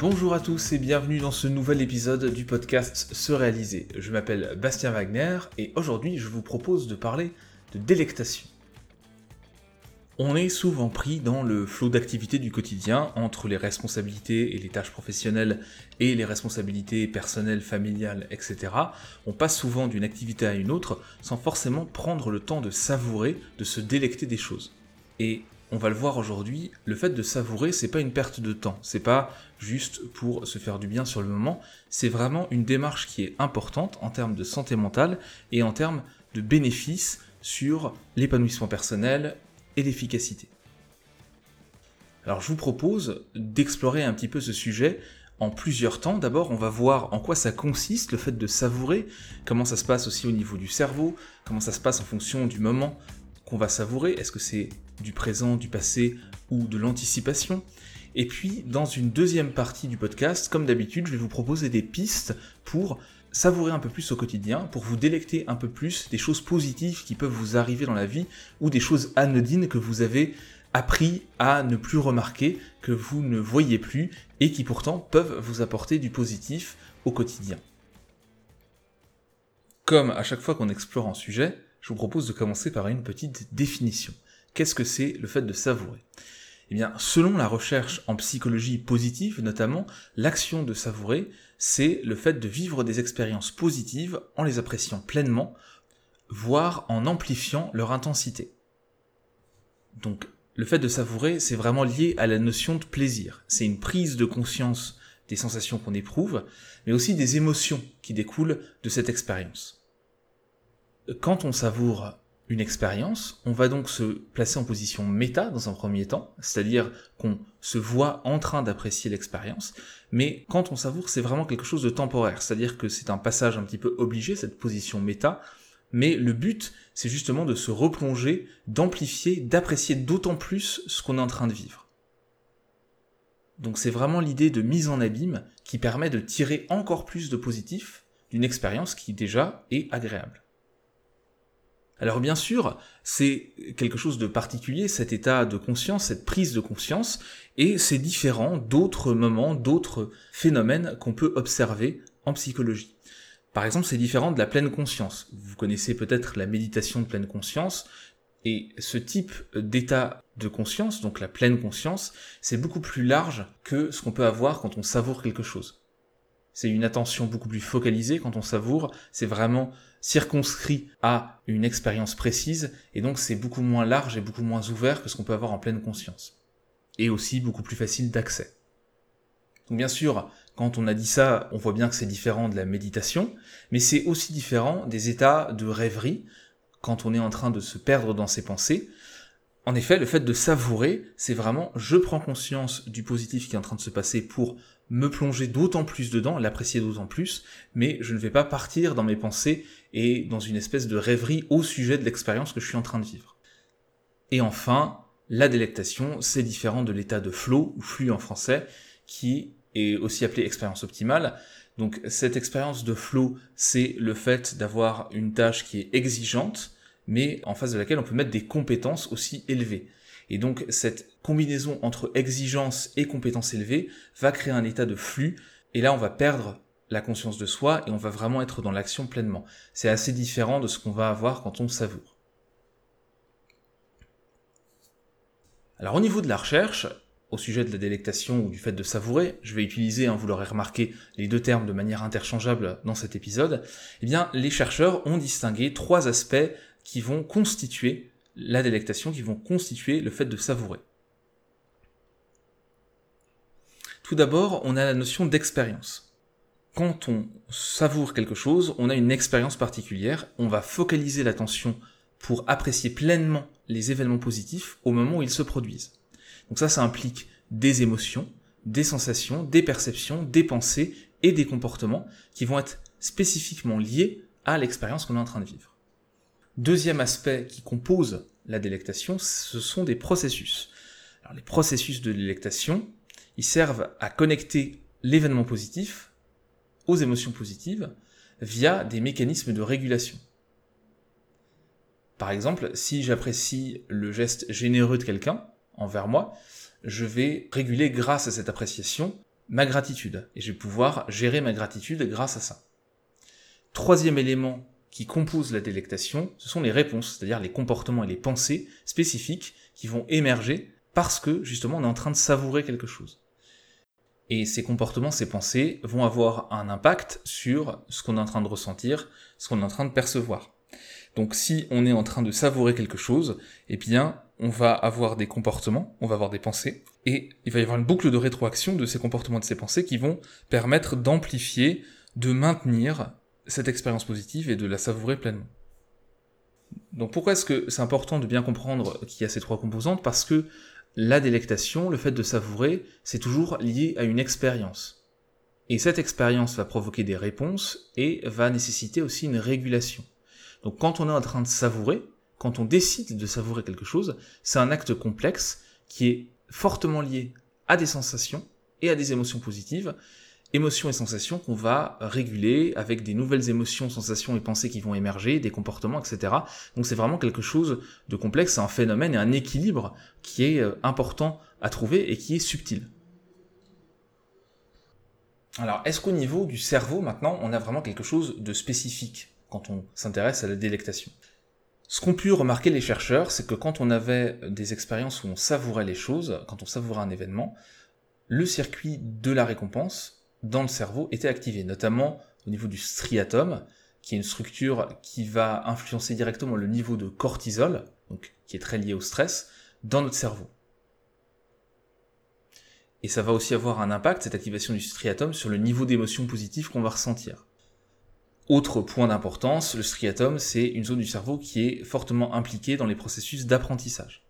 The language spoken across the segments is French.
Bonjour à tous et bienvenue dans ce nouvel épisode du podcast Se réaliser. Je m'appelle Bastien Wagner et aujourd'hui je vous propose de parler de délectation. On est souvent pris dans le flot d'activités du quotidien entre les responsabilités et les tâches professionnelles et les responsabilités personnelles, familiales, etc. On passe souvent d'une activité à une autre sans forcément prendre le temps de savourer, de se délecter des choses. Et on va le voir aujourd'hui, le fait de savourer, c'est pas une perte de temps, c'est pas juste pour se faire du bien sur le moment, c'est vraiment une démarche qui est importante en termes de santé mentale et en termes de bénéfices sur l'épanouissement personnel et l'efficacité. Alors je vous propose d'explorer un petit peu ce sujet en plusieurs temps. D'abord, on va voir en quoi ça consiste, le fait de savourer, comment ça se passe aussi au niveau du cerveau, comment ça se passe en fonction du moment qu'on va savourer. Est-ce que c'est du présent, du passé ou de l'anticipation? Et puis, dans une deuxième partie du podcast, comme d'habitude, je vais vous proposer des pistes pour savourer un peu plus au quotidien, pour vous délecter un peu plus des choses positives qui peuvent vous arriver dans la vie ou des choses anodines que vous avez appris à ne plus remarquer, que vous ne voyez plus et qui pourtant peuvent vous apporter du positif au quotidien. Comme à chaque fois qu'on explore un sujet, je vous propose de commencer par une petite définition. Qu'est-ce que c'est le fait de savourer? Eh bien, selon la recherche en psychologie positive notamment, l'action de savourer, c'est le fait de vivre des expériences positives en les appréciant pleinement, voire en amplifiant leur intensité. Donc, le fait de savourer, c'est vraiment lié à la notion de plaisir. C'est une prise de conscience des sensations qu'on éprouve, mais aussi des émotions qui découlent de cette expérience quand on savoure une expérience, on va donc se placer en position méta dans un premier temps, c'est-à-dire qu'on se voit en train d'apprécier l'expérience, mais quand on savoure, c'est vraiment quelque chose de temporaire, c'est-à-dire que c'est un passage un petit peu obligé, cette position méta, mais le but, c'est justement de se replonger, d'amplifier, d'apprécier d'autant plus ce qu'on est en train de vivre. Donc c'est vraiment l'idée de mise en abîme qui permet de tirer encore plus de positif d'une expérience qui déjà est agréable. Alors bien sûr, c'est quelque chose de particulier, cet état de conscience, cette prise de conscience, et c'est différent d'autres moments, d'autres phénomènes qu'on peut observer en psychologie. Par exemple, c'est différent de la pleine conscience. Vous connaissez peut-être la méditation de pleine conscience, et ce type d'état de conscience, donc la pleine conscience, c'est beaucoup plus large que ce qu'on peut avoir quand on savoure quelque chose. C'est une attention beaucoup plus focalisée quand on savoure, c'est vraiment circonscrit à une expérience précise, et donc c'est beaucoup moins large et beaucoup moins ouvert que ce qu'on peut avoir en pleine conscience. Et aussi beaucoup plus facile d'accès. Donc bien sûr, quand on a dit ça, on voit bien que c'est différent de la méditation, mais c'est aussi différent des états de rêverie, quand on est en train de se perdre dans ses pensées. En effet, le fait de savourer, c'est vraiment je prends conscience du positif qui est en train de se passer pour me plonger d'autant plus dedans, l'apprécier d'autant plus, mais je ne vais pas partir dans mes pensées et dans une espèce de rêverie au sujet de l'expérience que je suis en train de vivre. Et enfin, la délectation, c'est différent de l'état de flow, ou flux en français, qui est aussi appelé expérience optimale. Donc cette expérience de flow, c'est le fait d'avoir une tâche qui est exigeante, mais en face de laquelle on peut mettre des compétences aussi élevées. Et donc cette combinaison entre exigence et compétences élevées va créer un état de flux, et là on va perdre la conscience de soi et on va vraiment être dans l'action pleinement. C'est assez différent de ce qu'on va avoir quand on savoure. Alors au niveau de la recherche, au sujet de la délectation ou du fait de savourer, je vais utiliser, hein, vous l'aurez remarqué, les deux termes de manière interchangeable dans cet épisode, eh bien les chercheurs ont distingué trois aspects qui vont constituer la délectation, qui vont constituer le fait de savourer. Tout d'abord, on a la notion d'expérience quand on savoure quelque chose, on a une expérience particulière, on va focaliser l'attention pour apprécier pleinement les événements positifs au moment où ils se produisent. Donc ça, ça implique des émotions, des sensations, des perceptions, des pensées et des comportements qui vont être spécifiquement liés à l'expérience qu'on est en train de vivre. Deuxième aspect qui compose la délectation, ce sont des processus. Alors les processus de délectation, ils servent à connecter l'événement positif aux émotions positives via des mécanismes de régulation. Par exemple, si j'apprécie le geste généreux de quelqu'un envers moi, je vais réguler grâce à cette appréciation ma gratitude. Et je vais pouvoir gérer ma gratitude grâce à ça. Troisième élément qui compose la délectation, ce sont les réponses, c'est-à-dire les comportements et les pensées spécifiques qui vont émerger parce que justement on est en train de savourer quelque chose. Et ces comportements, ces pensées vont avoir un impact sur ce qu'on est en train de ressentir, ce qu'on est en train de percevoir. Donc si on est en train de savourer quelque chose, eh bien on va avoir des comportements, on va avoir des pensées, et il va y avoir une boucle de rétroaction de ces comportements, de ces pensées qui vont permettre d'amplifier, de maintenir cette expérience positive et de la savourer pleinement. Donc pourquoi est-ce que c'est important de bien comprendre qu'il y a ces trois composantes? Parce que la délectation, le fait de savourer, c'est toujours lié à une expérience. Et cette expérience va provoquer des réponses et va nécessiter aussi une régulation. Donc quand on est en train de savourer, quand on décide de savourer quelque chose, c'est un acte complexe qui est fortement lié à des sensations et à des émotions positives, émotions et sensations qu'on va réguler avec des nouvelles émotions, sensations et pensées qui vont émerger, des comportements, etc. Donc c'est vraiment quelque chose de complexe, c'est un phénomène et un équilibre qui est euh, important à trouver et qui est subtil. Alors, est-ce qu'au niveau du cerveau, maintenant, on a vraiment quelque chose de spécifique quand on s'intéresse à la délectation? Ce qu'ont pu remarquer les chercheurs, c'est que quand on avait des expériences où on savourait les choses, quand on savourait un événement, le circuit de la récompense dans le cerveau était activé, notamment au niveau du striatum, qui est une structure qui va influencer directement le niveau de cortisol, donc qui est très lié au stress, dans notre cerveau. Et ça va aussi avoir un impact, cette activation du striatum, sur le niveau d'émotion positive qu'on va ressentir. Autre point d'importance, le striatum, c'est une zone du cerveau qui est fortement impliquée dans les processus d'apprentissage.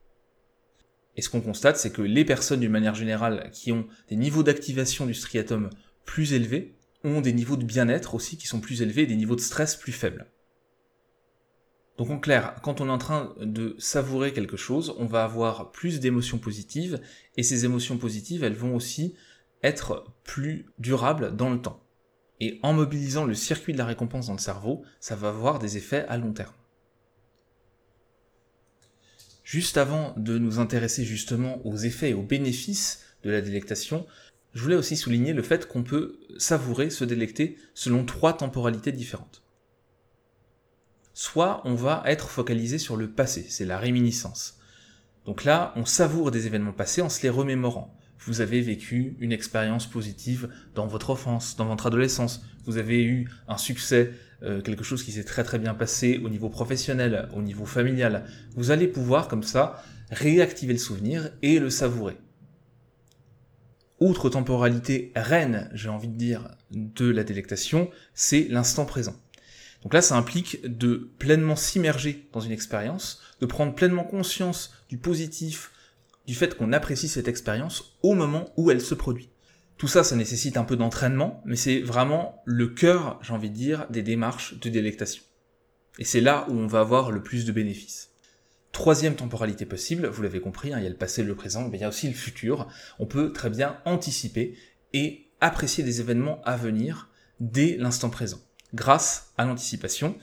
Et ce qu'on constate, c'est que les personnes, d'une manière générale, qui ont des niveaux d'activation du striatum plus élevés ont des niveaux de bien-être aussi qui sont plus élevés et des niveaux de stress plus faibles. Donc en clair, quand on est en train de savourer quelque chose, on va avoir plus d'émotions positives et ces émotions positives, elles vont aussi être plus durables dans le temps. Et en mobilisant le circuit de la récompense dans le cerveau, ça va avoir des effets à long terme. Juste avant de nous intéresser justement aux effets et aux bénéfices de la délectation, je voulais aussi souligner le fait qu'on peut savourer, se délecter selon trois temporalités différentes. Soit on va être focalisé sur le passé, c'est la réminiscence. Donc là, on savoure des événements passés en se les remémorant. Vous avez vécu une expérience positive dans votre enfance, dans votre adolescence. Vous avez eu un succès, euh, quelque chose qui s'est très très bien passé au niveau professionnel, au niveau familial. Vous allez pouvoir comme ça réactiver le souvenir et le savourer outre temporalité reine, j'ai envie de dire, de la délectation, c'est l'instant présent. Donc là, ça implique de pleinement s'immerger dans une expérience, de prendre pleinement conscience du positif, du fait qu'on apprécie cette expérience au moment où elle se produit. Tout ça, ça nécessite un peu d'entraînement, mais c'est vraiment le cœur, j'ai envie de dire, des démarches de délectation. Et c'est là où on va avoir le plus de bénéfices. Troisième temporalité possible, vous l'avez compris, hein, il y a le passé, le présent, mais il y a aussi le futur. On peut très bien anticiper et apprécier des événements à venir dès l'instant présent, grâce à l'anticipation,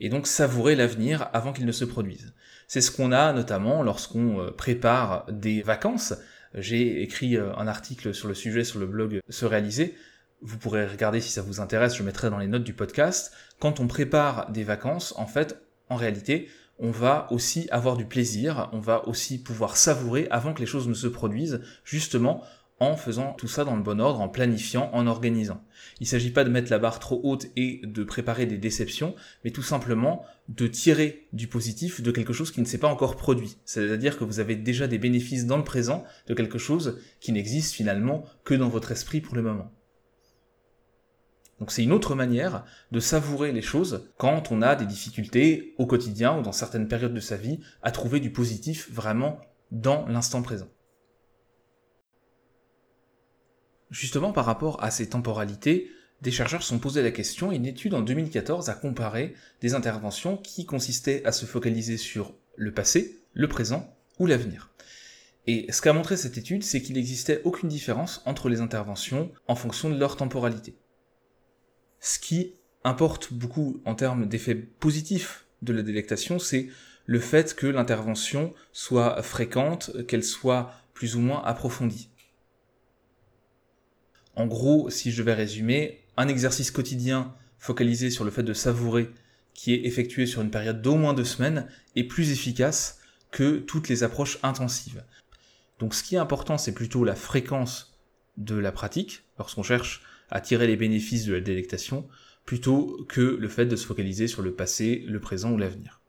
et donc savourer l'avenir avant qu'il ne se produise. C'est ce qu'on a notamment lorsqu'on euh, prépare des vacances. J'ai écrit euh, un article sur le sujet sur le blog Se réaliser. Vous pourrez regarder si ça vous intéresse, je mettrai dans les notes du podcast. Quand on prépare des vacances, en fait, en réalité, on va aussi avoir du plaisir, on va aussi pouvoir savourer avant que les choses ne se produisent, justement en faisant tout ça dans le bon ordre, en planifiant, en organisant. Il ne s'agit pas de mettre la barre trop haute et de préparer des déceptions, mais tout simplement de tirer du positif de quelque chose qui ne s'est pas encore produit. C'est-à-dire que vous avez déjà des bénéfices dans le présent de quelque chose qui n'existe finalement que dans votre esprit pour le moment. Donc c'est une autre manière de savourer les choses quand on a des difficultés au quotidien ou dans certaines périodes de sa vie à trouver du positif vraiment dans l'instant présent. Justement par rapport à ces temporalités, des chercheurs se sont posé la question, une étude en 2014 a comparé des interventions qui consistaient à se focaliser sur le passé, le présent ou l'avenir. Et ce qu'a montré cette étude, c'est qu'il n'existait aucune différence entre les interventions en fonction de leur temporalité. Ce qui importe beaucoup en termes d'effets positifs de la délectation, c'est le fait que l'intervention soit fréquente, qu'elle soit plus ou moins approfondie. En gros, si je devais résumer, un exercice quotidien focalisé sur le fait de savourer, qui est effectué sur une période d'au moins deux semaines, est plus efficace que toutes les approches intensives. Donc ce qui est important, c'est plutôt la fréquence de la pratique, lorsqu'on cherche à tirer les bénéfices de la délectation, plutôt que le fait de se focaliser sur le passé, le présent ou l'avenir.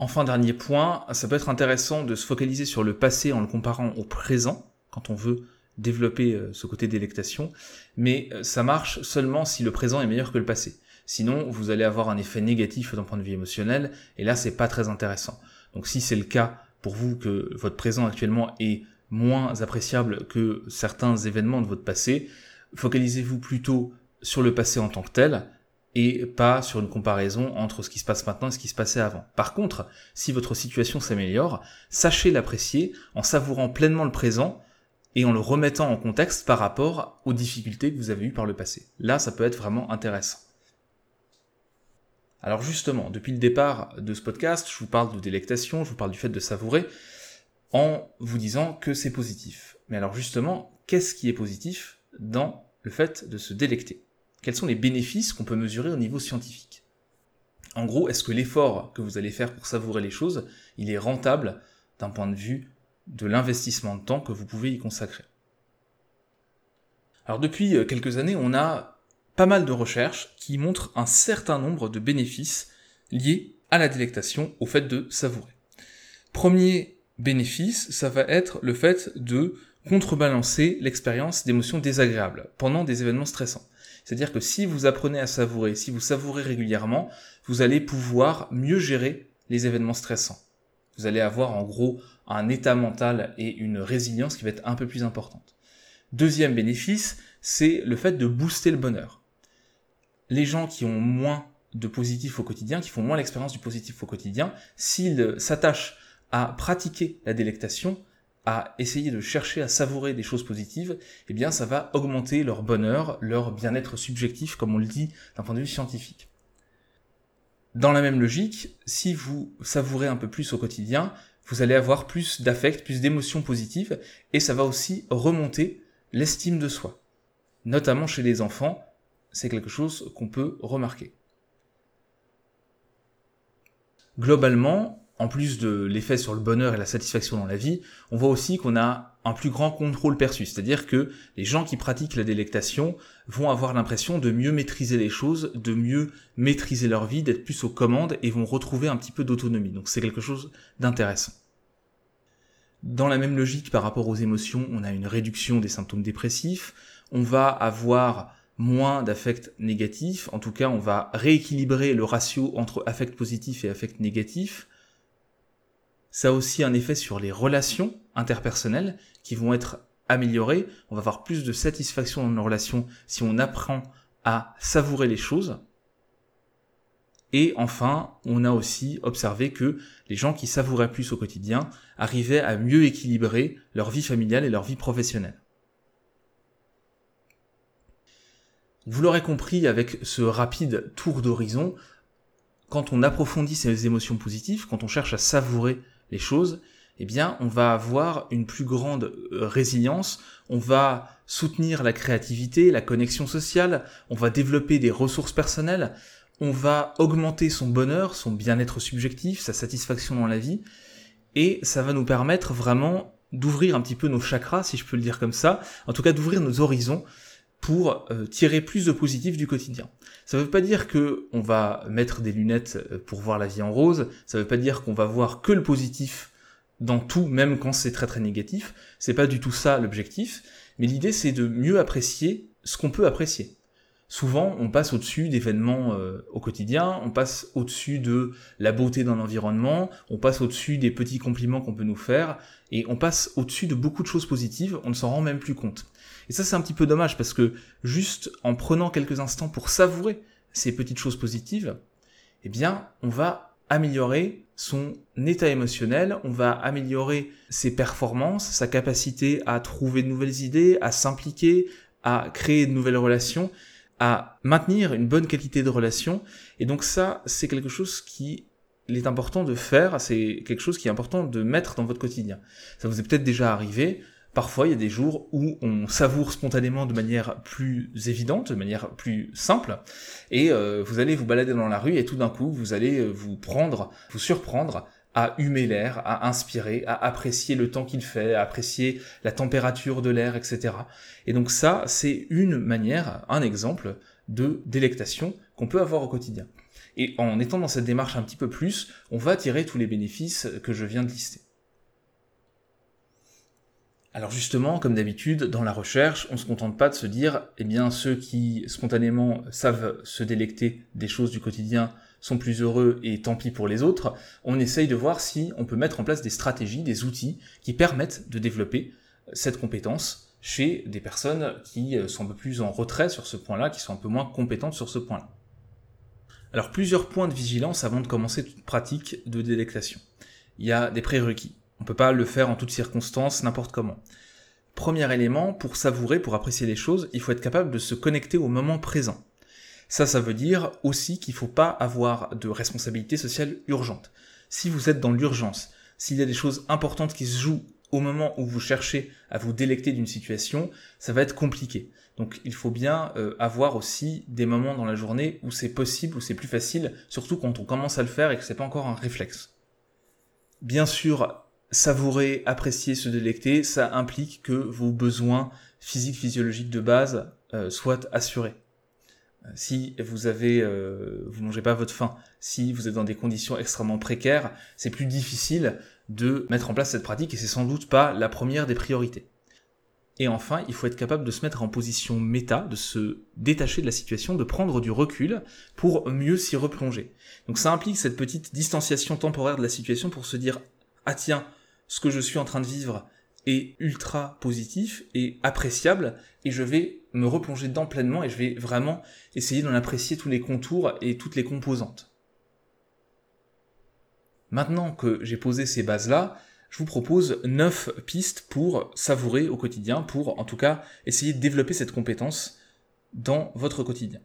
Enfin, dernier point, ça peut être intéressant de se focaliser sur le passé en le comparant au présent, quand on veut développer euh, ce côté délectation, mais euh, ça marche seulement si le présent est meilleur que le passé. Sinon, vous allez avoir un effet négatif d'un point de vue émotionnel, et là, c'est pas très intéressant. Donc si c'est le cas pour vous que votre présent actuellement est moins appréciable que certains événements de votre passé, focalisez-vous plutôt sur le passé en tant que tel, et pas sur une comparaison entre ce qui se passe maintenant et ce qui se passait avant. Par contre, si votre situation s'améliore, sachez l'apprécier en savourant pleinement le présent et en le remettant en contexte par rapport aux difficultés que vous avez eues par le passé. Là, ça peut être vraiment intéressant. Alors justement, depuis le départ de ce podcast, je vous parle de délectation, je vous parle du fait de savourer, en vous disant que c'est positif. Mais alors justement, qu'est-ce qui est positif dans le fait de se délecter? Quels sont les bénéfices qu'on peut mesurer au niveau scientifique? En gros, est-ce que l'effort que vous allez faire pour savourer les choses, il est rentable d'un point de vue de l'investissement de temps que vous pouvez y consacrer? Alors depuis euh, quelques années, on a pas mal de recherches qui montrent un certain nombre de bénéfices liés à la délectation, au fait de savourer. Premier bénéfice, ça va être le fait de contrebalancer l'expérience d'émotions désagréables pendant des événements stressants. C'est-à-dire que si vous apprenez à savourer, si vous savourez régulièrement, vous allez pouvoir mieux gérer les événements stressants. Vous allez avoir en gros un état mental et une résilience qui va être un peu plus importante. Deuxième bénéfice, c'est le fait de booster le bonheur. Les gens qui ont moins de positif au quotidien, qui font moins l'expérience du positif au quotidien, s'ils s'attachent à pratiquer la délectation, à essayer de chercher à savourer des choses positives, eh bien ça va augmenter leur bonheur, leur bien-être subjectif, comme on le dit d'un point de vue scientifique. Dans la même logique, si vous savourez un peu plus au quotidien, vous allez avoir plus d'affect, plus d'émotions positives, et ça va aussi remonter l'estime de soi. Notamment chez les enfants, c'est quelque chose qu'on peut remarquer. Globalement, en plus de l'effet sur le bonheur et la satisfaction dans la vie, on voit aussi qu'on a un plus grand contrôle perçu, c'est-à-dire que les gens qui pratiquent la délectation vont avoir l'impression de mieux maîtriser les choses, de mieux maîtriser leur vie, d'être plus aux commandes et vont retrouver un petit peu d'autonomie. Donc c'est quelque chose d'intéressant. Dans la même logique par rapport aux émotions, on a une réduction des symptômes dépressifs, on va avoir moins d'affects négatifs, en tout cas on va rééquilibrer le ratio entre affect positif et affect négatif, ça a aussi un effet sur les relations interpersonnelles qui vont être améliorées. On va avoir plus de satisfaction dans nos relations si on apprend à savourer les choses. Et enfin, on a aussi observé que les gens qui savouraient plus au quotidien arrivaient à mieux équilibrer leur vie familiale et leur vie professionnelle. Vous l'aurez compris avec ce rapide tour d'horizon, quand on approfondit ces émotions positives, quand on cherche à savourer les choses, eh bien, on va avoir une plus grande euh, résilience, on va soutenir la créativité, la connexion sociale, on va développer des ressources personnelles, on va augmenter son bonheur, son bien-être subjectif, sa satisfaction dans la vie, et ça va nous permettre vraiment d'ouvrir un petit peu nos chakras, si je peux le dire comme ça, en tout cas d'ouvrir nos horizons pour euh, tirer plus de positif du quotidien. Ça ne veut pas dire que on va mettre des lunettes euh, pour voir la vie en rose, ça ne veut pas dire qu'on va voir que le positif dans tout, même quand c'est très très négatif. C'est pas du tout ça l'objectif, mais l'idée c'est de mieux apprécier ce qu'on peut apprécier. Souvent, on passe au-dessus d'événements euh, au quotidien, on passe au-dessus de la beauté d'un environnement, on passe au-dessus des petits compliments qu'on peut nous faire, et on passe au-dessus de beaucoup de choses positives, on ne s'en rend même plus compte. Et ça, c'est un petit peu dommage parce que juste en prenant quelques instants pour savourer ces petites choses positives, eh bien, on va améliorer son état émotionnel, on va améliorer ses performances, sa capacité à trouver de nouvelles idées, à s'impliquer, à créer de nouvelles relations, à maintenir une bonne qualité de relation. Et donc ça, c'est quelque chose qui est important de faire, c'est quelque chose qui est important de mettre dans votre quotidien. Ça vous est peut-être déjà arrivé, parfois il y a des jours où on savoure spontanément de manière plus évidente, de manière plus simple, et euh, vous allez vous balader dans la rue et tout d'un coup vous allez euh, vous prendre, vous surprendre à humer l'air, à inspirer, à apprécier le temps qu'il fait, à apprécier la température de l'air, etc. Et donc ça, c'est une manière, un exemple de délectation qu'on peut avoir au quotidien. Et en étant dans cette démarche un petit peu plus, on va tirer tous les bénéfices que je viens de lister. Alors justement, comme d'habitude, dans la recherche, on ne se contente pas de se dire, eh bien, ceux qui spontanément savent se délecter des choses du quotidien sont plus heureux et tant pis pour les autres. On essaye de voir si on peut mettre en place des stratégies, des outils qui permettent de développer cette compétence chez des personnes qui sont un peu plus en retrait sur ce point-là, qui sont un peu moins compétentes sur ce point-là. Alors plusieurs points de vigilance avant de commencer toute pratique de délectation. Il y a des prérequis. On peut pas le faire en toutes circonstances, n'importe comment. Premier élément, pour savourer, pour apprécier les choses, il faut être capable de se connecter au moment présent. Ça, ça veut dire aussi qu'il ne faut pas avoir de responsabilité sociale urgente. Si vous êtes dans l'urgence, s'il y a des choses importantes qui se jouent au moment où vous cherchez à vous délecter d'une situation, ça va être compliqué. Donc il faut bien euh, avoir aussi des moments dans la journée où c'est possible, où c'est plus facile, surtout quand on commence à le faire et que c'est pas encore un réflexe. Bien sûr, savourer, apprécier, se délecter, ça implique que vos besoins physiques, physiologiques de base euh, soient assurés. Euh, si vous avez, vous mangez pas votre faim, si vous êtes dans des conditions extrêmement précaires, c'est plus difficile de mettre en place cette pratique et c'est sans doute pas la première des priorités. Et enfin, il faut être capable de se mettre en position méta, de se détacher de la situation, de prendre du recul pour mieux s'y replonger. Donc ça implique cette petite distanciation temporaire de la situation pour se dire ah tiens, ce que je suis en train de vivre est ultra positif et appréciable et je vais me replonger dedans pleinement et je vais vraiment essayer d'en apprécier tous les contours et toutes les composantes. Maintenant que j'ai posé ces bases-là, je vous propose 9 pistes pour savourer au quotidien, pour en tout cas essayer de développer cette compétence dans votre quotidien.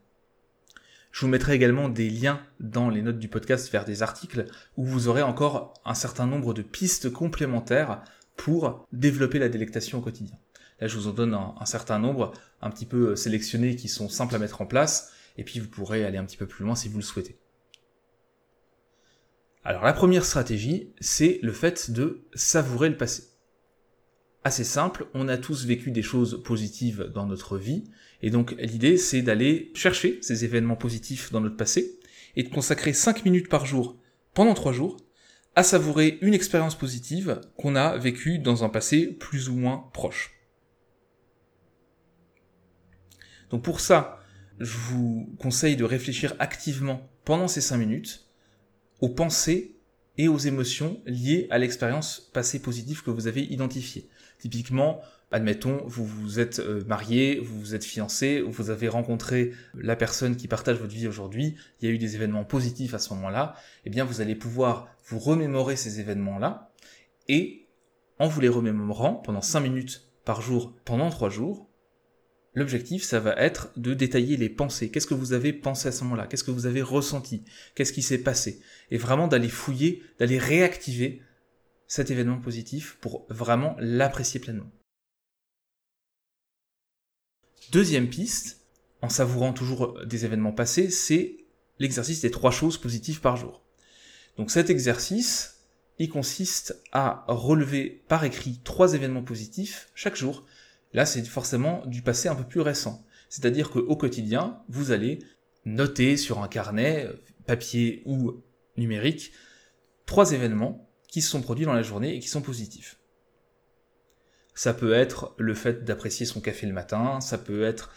Je vous mettrai également des liens dans les notes du podcast vers des articles où vous aurez encore un certain nombre de pistes complémentaires pour développer la délectation au quotidien. Là, je vous en donne un, certain nombre, un petit peu sélectionnés, qui sont simples à mettre en place, et puis vous pourrez aller un petit peu plus loin si vous le souhaitez. Alors la première stratégie, c'est le fait de savourer le passé. Assez simple, on a tous vécu des choses positives dans notre vie, et donc l'idée c'est d'aller chercher ces événements positifs dans notre passé, et de consacrer 5 minutes par jour, pendant 3 jours, à savourer une expérience positive qu'on a vécue dans un passé plus ou moins proche. Donc pour ça, je vous conseille de réfléchir activement pendant ces 5 minutes aux pensées et aux émotions liées à l'expérience passée positive que vous avez identifiée. Typiquement, admettons, vous vous êtes euh, marié, vous vous êtes fiancé, vous avez rencontré la personne qui partage votre vie aujourd'hui, il y a eu des événements positifs à ce moment-là, eh bien vous allez pouvoir vous remémorer ces événements-là, et en vous les remémorant pendant 5 minutes par jour pendant 3 jours, L'objectif, ça va être de détailler les pensées. Qu'est-ce que vous avez pensé à ce moment-là? Qu'est-ce que vous avez ressenti? Qu'est-ce qui s'est passé? Et vraiment d'aller fouiller, d'aller réactiver cet événement positif pour vraiment l'apprécier pleinement. Deuxième piste, en savourant toujours des événements passés, c'est l'exercice des trois choses positives par jour. Donc cet exercice, il consiste à relever par écrit trois événements positifs chaque jour Là, c'est forcément du passé un peu plus récent. C'est-à-dire qu'au quotidien, vous allez noter sur un carnet, papier ou numérique, trois événements qui se sont produits dans la journée et qui sont positifs. Ça peut être le fait d'apprécier son café le matin, ça peut être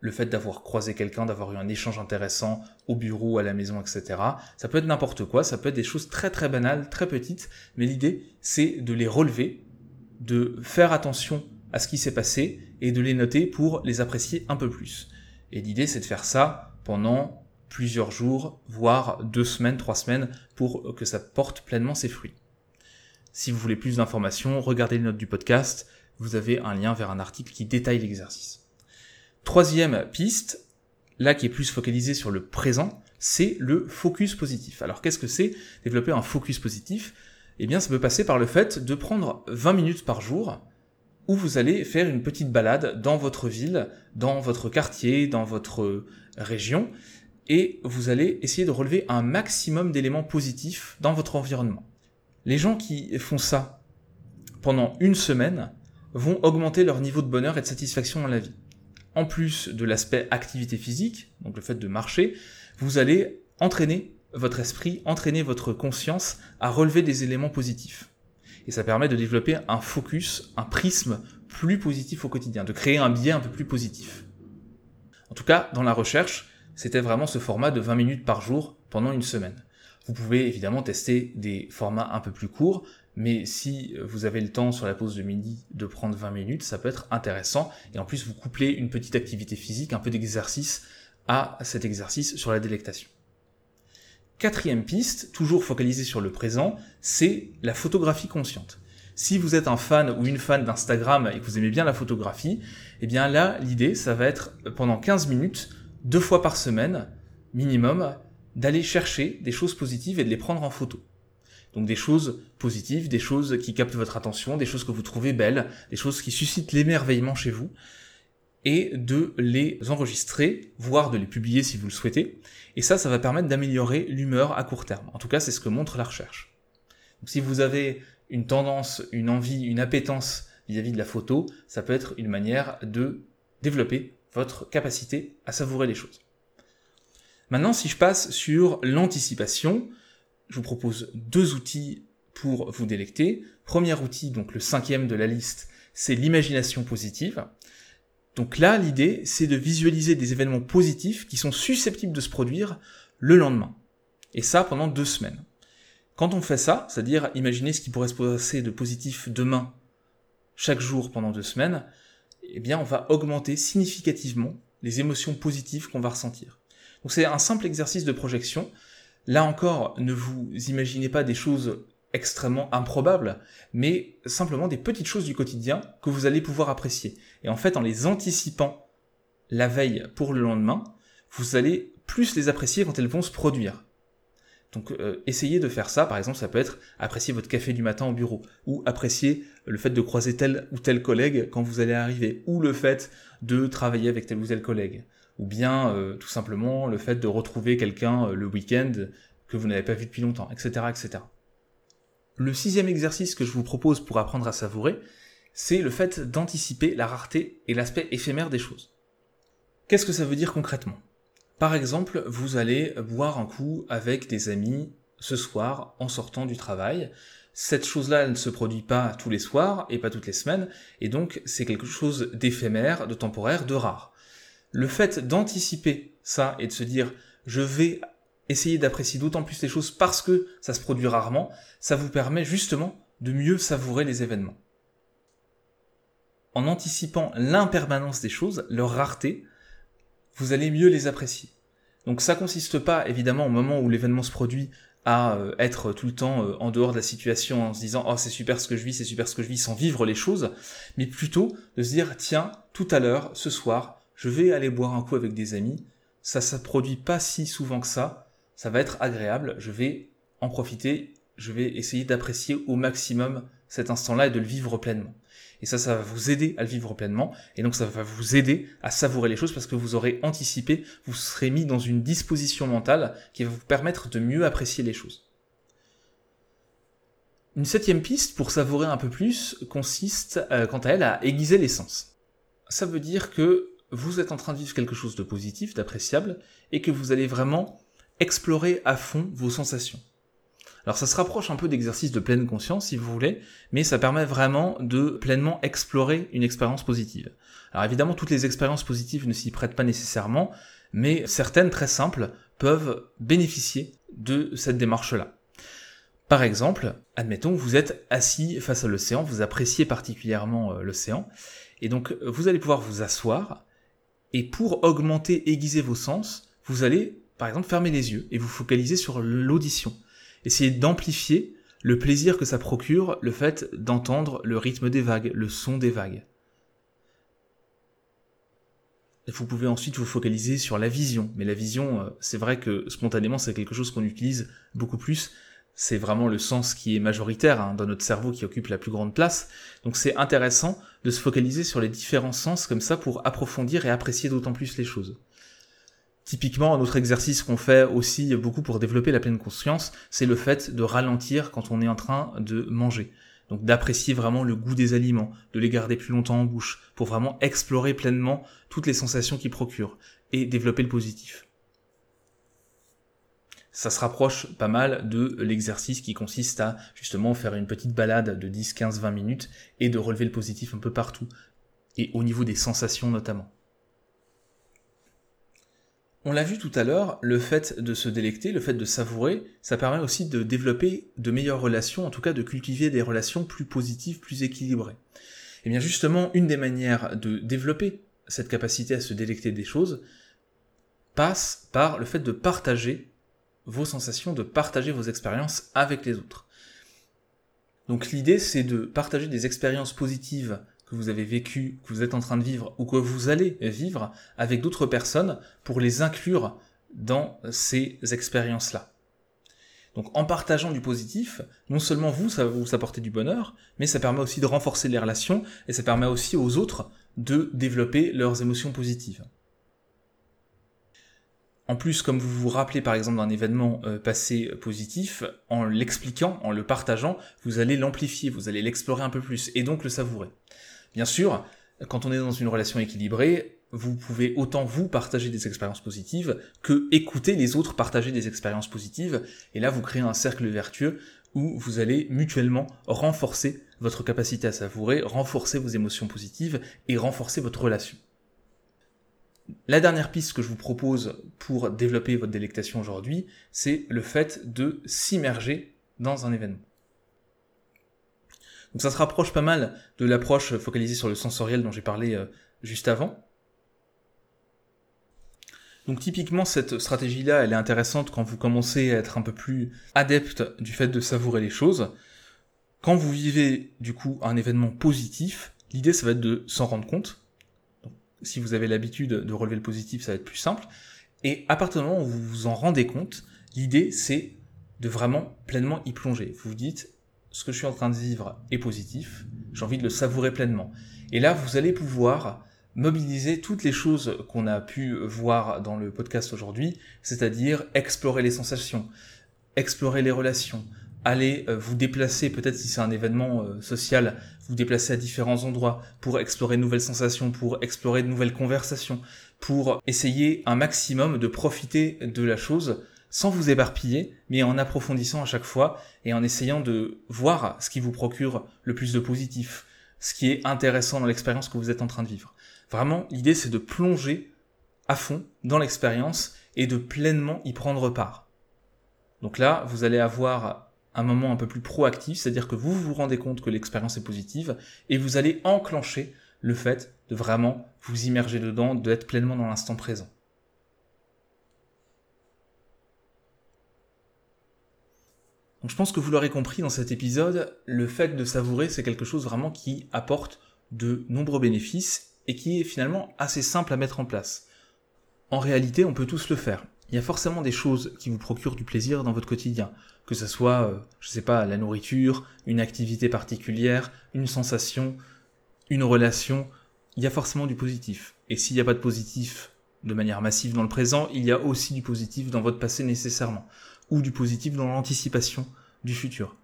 le fait d'avoir croisé quelqu'un, d'avoir eu un échange intéressant au bureau, à la maison, etc. Ça peut être n'importe quoi, ça peut être des choses très très banales, très petites, mais l'idée c'est de les relever, de faire attention à ce qui s'est passé et de les noter pour les apprécier un peu plus. Et l'idée, c'est de faire ça pendant plusieurs jours, voire deux semaines, trois semaines, pour que ça porte pleinement ses fruits. Si vous voulez plus d'informations, regardez les notes du podcast, vous avez un lien vers un article qui détaille l'exercice. Troisième piste, là qui est plus focalisé sur le présent, c'est le focus positif. Alors qu'est-ce que c'est développer un focus positif? Eh bien ça peut passer par le fait de prendre 20 minutes par jour où vous allez faire une petite balade dans votre ville, dans votre quartier, dans votre région, et vous allez essayer de relever un maximum d'éléments positifs dans votre environnement. Les gens qui font ça pendant une semaine vont augmenter leur niveau de bonheur et de satisfaction dans la vie. En plus de l'aspect activité physique, donc le fait de marcher, vous allez entraîner votre esprit, entraîner votre conscience à relever des éléments positifs. Et ça permet de développer un focus, un prisme plus positif au quotidien, de créer un biais un peu plus positif. En tout cas, dans la recherche, c'était vraiment ce format de 20 minutes par jour pendant une semaine. Vous pouvez évidemment tester des formats un peu plus courts, mais si vous avez le temps sur la pause de midi de prendre 20 minutes, ça peut être intéressant. Et en plus, vous couplez une petite activité physique, un peu d'exercice à cet exercice sur la délectation. Quatrième piste, toujours focalisée sur le présent, c'est la photographie consciente. Si vous êtes un fan ou une fan d'Instagram et que vous aimez bien la photographie, eh bien là, l'idée, ça va être pendant 15 minutes, deux fois par semaine, minimum, d'aller chercher des choses positives et de les prendre en photo. Donc des choses positives, des choses qui captent votre attention, des choses que vous trouvez belles, des choses qui suscitent l'émerveillement chez vous, et de les enregistrer, voire de les publier si vous le souhaitez. Et ça, ça va permettre d'améliorer l'humeur à court terme. En tout cas, c'est ce que montre la recherche. Donc, si vous avez une tendance, une envie, une appétence vis-à-vis -vis de la photo, ça peut être une manière de développer votre capacité à savourer les choses. Maintenant, si je passe sur l'anticipation, je vous propose deux outils pour vous délecter. Premier outil, donc le cinquième de la liste, c'est l'imagination positive. Donc là, l'idée, c'est de visualiser des événements positifs qui sont susceptibles de se produire le lendemain. Et ça pendant deux semaines. Quand on fait ça, c'est-à-dire imaginer ce qui pourrait se passer de positif demain, chaque jour pendant deux semaines, eh bien, on va augmenter significativement les émotions positives qu'on va ressentir. Donc c'est un simple exercice de projection. Là encore, ne vous imaginez pas des choses extrêmement improbables, mais simplement des petites choses du quotidien que vous allez pouvoir apprécier. Et en fait, en les anticipant la veille pour le lendemain, vous allez plus les apprécier quand elles vont se produire. Donc euh, essayez de faire ça, par exemple ça peut être apprécier votre café du matin au bureau, ou apprécier le fait de croiser tel ou tel collègue quand vous allez arriver, ou le fait de travailler avec tel ou tel collègue, ou bien euh, tout simplement le fait de retrouver quelqu'un euh, le week-end que vous n'avez pas vu depuis longtemps, etc., etc. Le sixième exercice que je vous propose pour apprendre à savourer, c'est le fait d'anticiper la rareté et l'aspect éphémère des choses. Qu'est-ce que ça veut dire concrètement? Par exemple, vous allez boire un coup avec des amis ce soir en sortant du travail. Cette chose-là ne se produit pas tous les soirs et pas toutes les semaines, et donc c'est quelque chose d'éphémère, de temporaire, de rare le fait d'anticiper ça et de se dire je vais essayer d'apprécier d'autant plus les choses parce que ça se produit rarement, ça vous permet justement de mieux savourer les événements. En anticipant l'impermanence des choses, leur rareté, vous allez mieux les apprécier. Donc ça consiste pas évidemment au moment où l'événement se produit à euh, être tout le temps euh, en dehors de la situation en se disant oh c'est super ce que je vis, c'est super ce que je vis sans vivre les choses, mais plutôt de se dire tiens tout à l'heure, ce soir, je vais aller boire un coup avec des amis, ça ne produit pas si souvent que ça, ça va être agréable, je vais en profiter, je vais essayer d'apprécier au maximum cet instant-là et de le vivre pleinement. Et ça, ça va vous aider à le vivre pleinement, et donc ça va vous aider à savourer les choses parce que vous aurez anticipé, vous serez mis dans une disposition mentale qui va vous permettre de mieux apprécier les choses. Une septième piste pour savourer un peu plus consiste, euh, quant à elle, à aiguiser les sens. Ça veut dire que vous êtes en train de vivre quelque chose de positif, d'appréciable, et que vous allez vraiment explorer à fond vos sensations. Alors ça se rapproche un peu d'exercice de pleine conscience si vous voulez, mais ça permet vraiment de pleinement explorer une expérience positive. Alors évidemment toutes les expériences positives ne s'y prêtent pas nécessairement, mais certaines très simples peuvent bénéficier de cette démarche-là. Par exemple, admettons vous êtes assis face à l'océan, vous appréciez particulièrement euh, l'océan, et donc vous allez pouvoir vous asseoir et pour augmenter, aiguiser vos sens, vous allez, par exemple, fermer les yeux et vous focaliser sur l'audition. Essayez d'amplifier le plaisir que ça procure, le fait d'entendre le rythme des vagues, le son des vagues. Vous pouvez ensuite vous focaliser sur la vision. Mais la vision, euh, c'est vrai que spontanément, c'est quelque chose qu'on utilise beaucoup plus. C'est vraiment le sens qui est majoritaire hein, dans notre cerveau qui occupe la plus grande place. Donc c'est intéressant de se focaliser sur les différents sens comme ça pour approfondir et apprécier d'autant plus les choses. Typiquement, un autre exercice qu'on fait aussi beaucoup pour développer la pleine conscience, c'est le fait de ralentir quand on est en train de manger. Donc d'apprécier vraiment le goût des aliments, de les garder plus longtemps en bouche, pour vraiment explorer pleinement toutes les sensations qu'ils procurent et développer le positif. Ça se rapproche pas mal de l'exercice qui consiste à justement faire une petite balade de 10, 15, 20 minutes et de relever le positif un peu partout, et au niveau des sensations notamment. On l'a vu tout à l'heure, le fait de se délecter, le fait de savourer, ça permet aussi de développer de meilleures relations, en tout cas de cultiver des relations plus positives, plus équilibrées. Et eh bien justement, une des manières de développer cette capacité à se délecter des choses passe par le fait de partager vos sensations, de partager vos expériences avec les autres. Donc l'idée c'est de partager des expériences positives que vous avez vécu, que vous êtes en train de vivre ou que vous allez vivre avec d'autres personnes pour les inclure dans ces expériences-là. Donc en partageant du positif, non seulement vous, ça vous apporter du bonheur, mais ça permet aussi de renforcer les relations et ça permet aussi aux autres de développer leurs émotions positives. En plus, comme vous vous rappelez par exemple d'un événement euh, passé positif, en l'expliquant, en le partageant, vous allez l'amplifier, vous allez l'explorer un peu plus et donc le savourer. Bien sûr, quand on est dans une relation équilibrée, vous pouvez autant vous partager des expériences positives que écouter les autres partager des expériences positives. Et là, vous créez un cercle vertueux où vous allez mutuellement renforcer votre capacité à savourer, renforcer vos émotions positives et renforcer votre relation. La dernière piste que je vous propose pour développer votre délectation aujourd'hui, c'est le fait de s'immerger dans un événement. Donc ça se rapproche pas mal de l'approche focalisée sur le sensoriel dont j'ai parlé euh, juste avant. Donc typiquement cette stratégie-là, elle est intéressante quand vous commencez à être un peu plus adepte du fait de savourer les choses. Quand vous vivez du coup un événement positif, l'idée ça va être de s'en rendre compte. Si vous avez l'habitude de relever le positif, ça va être plus simple. Et à partir du moment où vous vous en rendez compte, l'idée c'est de vraiment pleinement y plonger. Vous vous dites, ce que je suis en train de vivre est positif, j'ai envie de le savourer pleinement. Et là, vous allez pouvoir mobiliser toutes les choses qu'on a pu voir dans le podcast aujourd'hui, c'est-à-dire explorer les sensations, explorer les relations, aller euh, vous déplacer, peut-être si c'est un événement euh, social, vous déplacer à différents endroits pour explorer de nouvelles sensations, pour explorer de nouvelles conversations, pour essayer un maximum de profiter de la chose sans vous éparpiller, mais en approfondissant à chaque fois et en essayant de voir ce qui vous procure le plus de positif, ce qui est intéressant dans l'expérience que vous êtes en train de vivre. Vraiment, l'idée c'est de plonger à fond dans l'expérience et de pleinement y prendre part. Donc là, vous allez avoir un moment un peu plus proactif, c'est-à-dire que vous vous rendez compte que l'expérience est positive et vous allez enclencher le fait de vraiment vous immerger dedans, d'être pleinement dans l'instant présent. Donc je pense que vous l'aurez compris dans cet épisode, le fait de savourer, c'est quelque chose vraiment qui apporte de nombreux bénéfices et qui est finalement assez simple à mettre en place. En réalité, on peut tous le faire. Il y a forcément des choses qui vous procurent du plaisir dans votre quotidien, que ce soit, euh, je sais pas, la nourriture, une activité particulière, une sensation, une relation, il y a forcément du positif. Et s'il n'y a pas de positif de manière massive dans le présent, il y a aussi du positif dans votre passé nécessairement ou du positif dans l'anticipation du futur.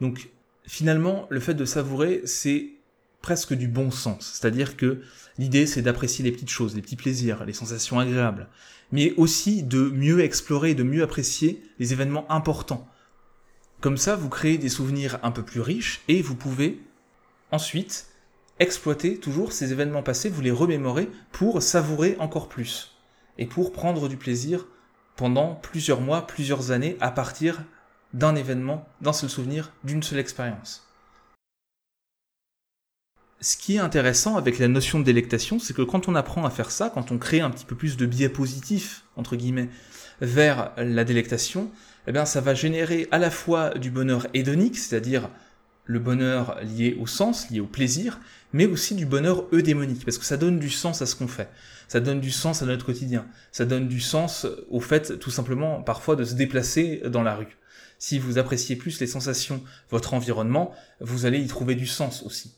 Donc finalement, le fait de savourer, c'est presque du bon sens. C'est-à-dire que l'idée, c'est d'apprécier les petites choses, les petits plaisirs, les sensations agréables, mais aussi de mieux explorer, de mieux apprécier les événements importants. Comme ça, vous créez des souvenirs un peu plus riches et vous pouvez ensuite exploiter toujours ces événements passés, vous les remémorer pour savourer encore plus et pour prendre du plaisir pendant plusieurs mois, plusieurs années à partir d'un événement, d'un seul souvenir, d'une seule expérience. Ce qui est intéressant avec la notion de délectation, c'est que quand on apprend à faire ça, quand on crée un petit peu plus de biais positifs, entre guillemets, vers la délectation, eh bien, ça va générer à la fois du bonheur hédonique, c'est-à-dire le bonheur lié au sens, lié au plaisir, mais aussi du bonheur eudémonique, parce que ça donne du sens à ce qu'on fait. Ça donne du sens à notre quotidien. Ça donne du sens au fait, tout simplement, parfois, de se déplacer dans la rue. Si vous appréciez plus les sensations, votre environnement, vous allez y trouver du sens aussi.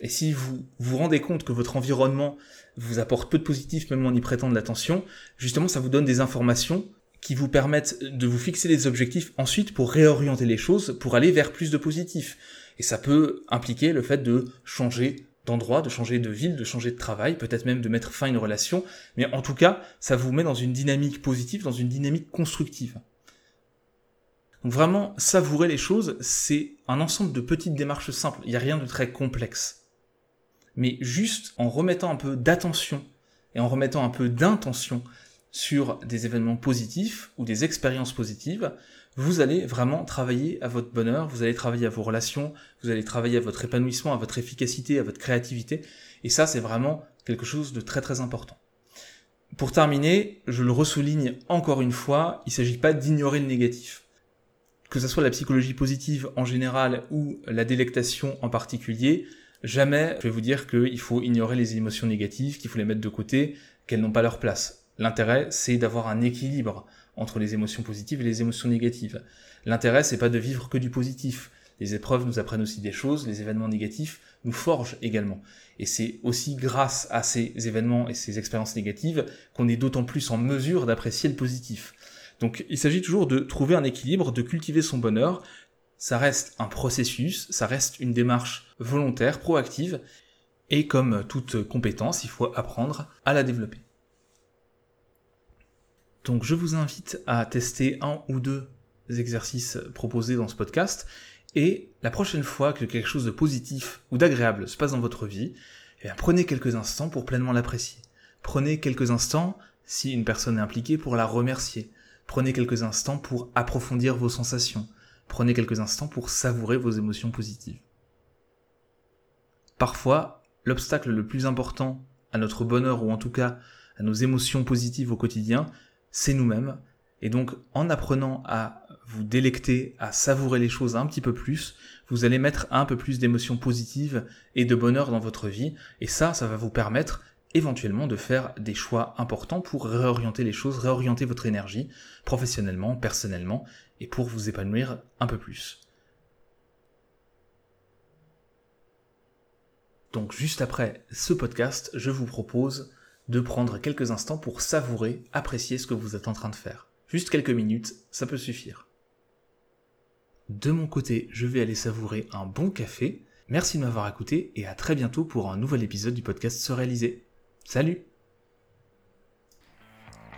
Et si vous vous rendez compte que votre environnement vous apporte peu de positif, même en y prêtant de l'attention, justement, ça vous donne des informations qui vous permettent de vous fixer des objectifs ensuite pour réorienter les choses, pour aller vers plus de positif. Et ça peut impliquer le fait de changer d'endroit, de changer de ville, de changer de travail, peut-être même de mettre fin à une relation, mais en tout cas, ça vous met dans une dynamique positive, dans une dynamique constructive. Vraiment, savourer les choses, c'est un ensemble de petites démarches simples, il n'y a rien de très complexe. Mais juste en remettant un peu d'attention et en remettant un peu d'intention sur des événements positifs ou des expériences positives, vous allez vraiment travailler à votre bonheur, vous allez travailler à vos relations, vous allez travailler à votre épanouissement, à votre efficacité, à votre créativité. Et ça, c'est vraiment quelque chose de très très important. Pour terminer, je le ressouligne encore une fois, il ne s'agit pas d'ignorer le négatif. Que ce soit la psychologie positive en général ou la délectation en particulier, jamais je vais vous dire qu'il faut ignorer les émotions négatives, qu'il faut les mettre de côté, qu'elles n'ont pas leur place. L'intérêt, c'est d'avoir un équilibre entre les émotions positives et les émotions négatives. L'intérêt, c'est pas de vivre que du positif. Les épreuves nous apprennent aussi des choses, les événements négatifs nous forgent également. Et c'est aussi grâce à ces événements et ces expériences négatives qu'on est d'autant plus en mesure d'apprécier le positif. Donc il s'agit toujours de trouver un équilibre, de cultiver son bonheur. Ça reste un processus, ça reste une démarche volontaire, proactive, et comme toute compétence, il faut apprendre à la développer. Donc je vous invite à tester un ou deux exercices proposés dans ce podcast. Et la prochaine fois que quelque chose de positif ou d'agréable se passe dans votre vie, eh prenez quelques instants pour pleinement l'apprécier. Prenez quelques instants, si une personne est impliquée, pour la remercier. Prenez quelques instants pour approfondir vos sensations. Prenez quelques instants pour savourer vos émotions positives. Parfois, l'obstacle le plus important à notre bonheur ou en tout cas à nos émotions positives au quotidien, c'est nous-mêmes. Et donc, en apprenant à vous délecter, à savourer les choses un petit peu plus, vous allez mettre un peu plus d'émotions positives et de bonheur dans votre vie. Et ça, ça va vous permettre éventuellement de faire des choix importants pour réorienter les choses, réorienter votre énergie, professionnellement, personnellement, et pour vous épanouir un peu plus. Donc juste après ce podcast, je vous propose de prendre quelques instants pour savourer, apprécier ce que vous êtes en train de faire. Juste quelques minutes, ça peut suffire. De mon côté, je vais aller savourer un bon café. Merci de m'avoir écouté et à très bientôt pour un nouvel épisode du podcast Se réaliser. Salut